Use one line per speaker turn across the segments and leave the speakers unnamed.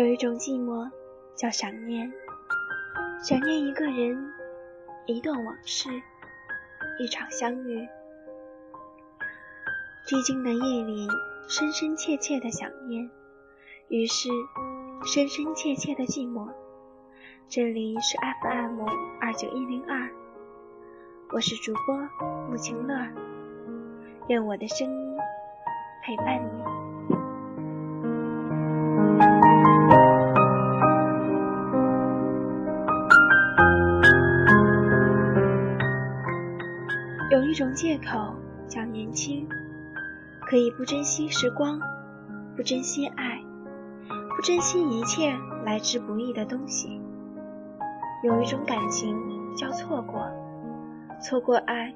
有一种寂寞叫想念，想念一个人，一段往事，一场相遇。寂静的夜里，深深切切的想念，于是深深切切的寂寞。这里是 FM 二九一零二，我是主播穆晴乐，愿我的声音陪伴你。一种借口叫年轻，可以不珍惜时光，不珍惜爱，不珍惜一切来之不易的东西。有一种感情叫错过，错过爱，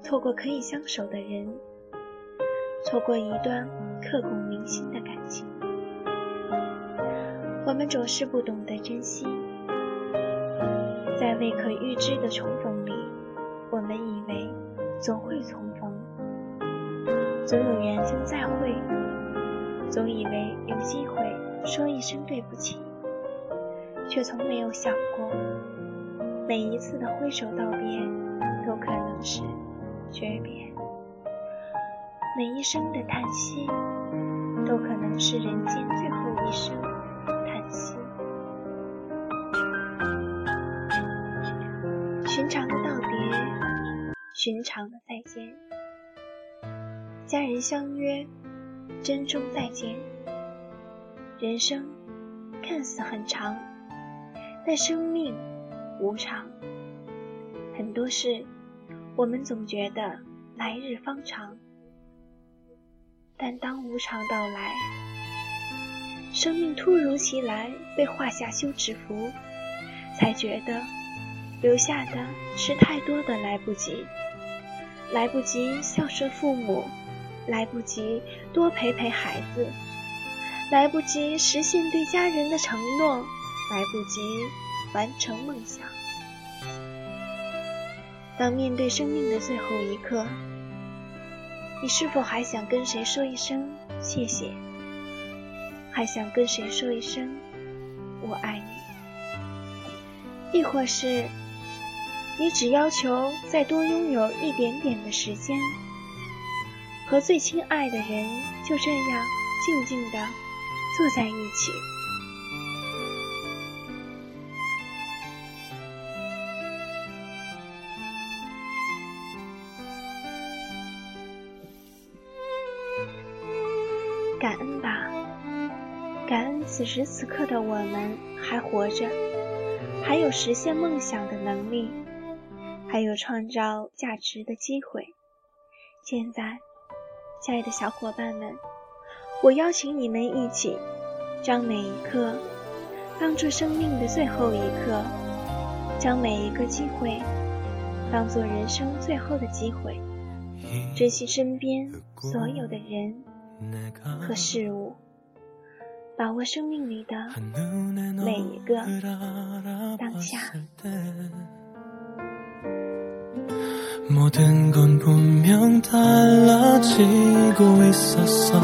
错过可以相守的人，错过一段刻骨铭心的感情。我们总是不懂得珍惜，在未可预知的重逢里，我们以为。总会重逢，总有缘分再会，总以为有机会说一声对不起，却从没有想过，每一次的挥手道别都可能是诀别，每一声的叹息都可能是人间最后寻常的再见，家人相约，珍重再见。人生看似很长，但生命无常。很多事，我们总觉得来日方长，但当无常到来，生命突如其来被画下休止符，才觉得留下的是太多的来不及。来不及孝顺父母，来不及多陪陪孩子，来不及实现对家人的承诺，来不及完成梦想。当面对生命的最后一刻，你是否还想跟谁说一声谢谢？还想跟谁说一声我爱你？亦或是？你只要求再多拥有一点点的时间，和最亲爱的人就这样静静的坐在一起。感恩吧，感恩此时此刻的我们还活着，还有实现梦想的能力。还有创造价值的机会。现在，亲爱的小伙伴们，我邀请你们一起，将每一刻当做生命的最后一刻，将每一个机会当做人生最后的机会，珍惜身边所有的人和事物，把握生命里的每一个当下。 모든 건 분명 달라지고 있었어.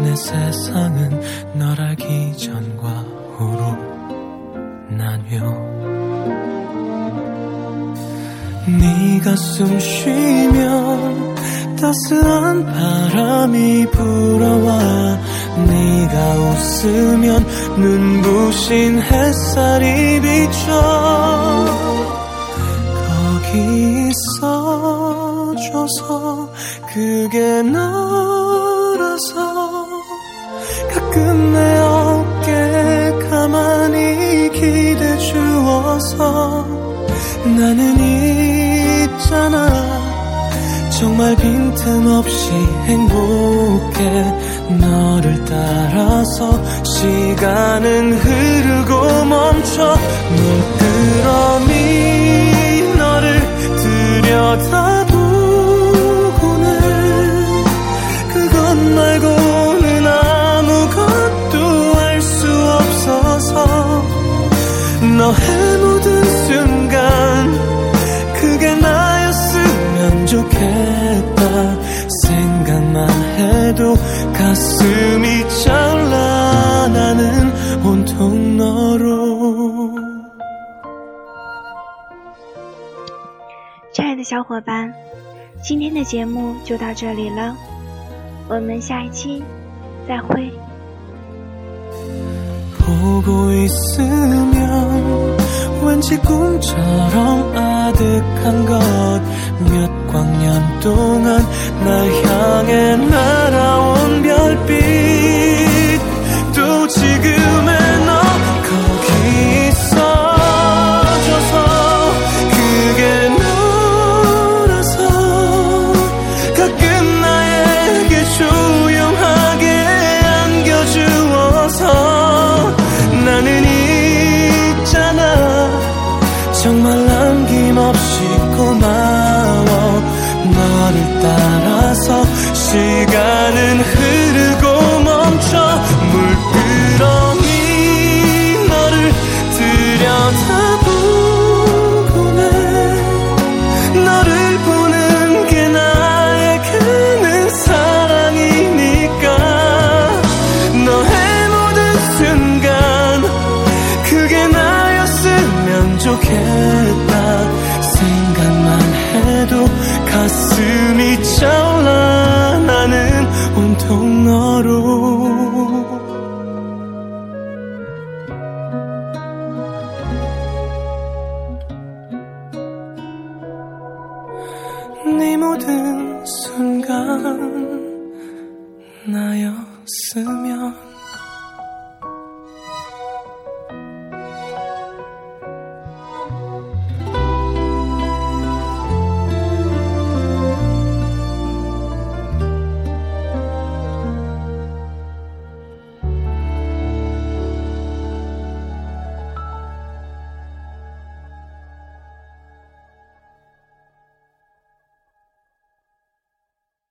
내 세상은 널 알기 전과 후로 나뉘어. 네가 숨 쉬면 따스한 바람이 불어와 네가 웃으면 눈부신 햇살이 거기 있어줘서 그게 너라서 가끔 내 어깨 가만히 기대 주어서 나는 있잖아. 정말 빈틈없이 행복해 너를 따라서 시간은 흐르고 멈춰 눈 我恨，可思念就。亲爱的小伙伴，今天的节目就到这里了，我们下一期再会。
보고 있으면 왠지 꿈처럼 아득한 것 몇 광년 동안 날 향해 날 정말 남김없이 고마워. 너를 따라서 시간은 흐르 아